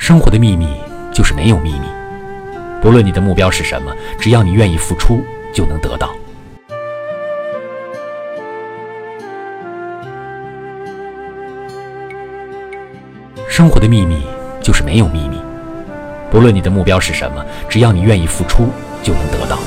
生活的秘密就是没有秘密。不论你的目标是什么只要你愿意付出就能得到。生活的秘密就是没有秘密。不论你的目标是什么只要你愿意付出就能得到。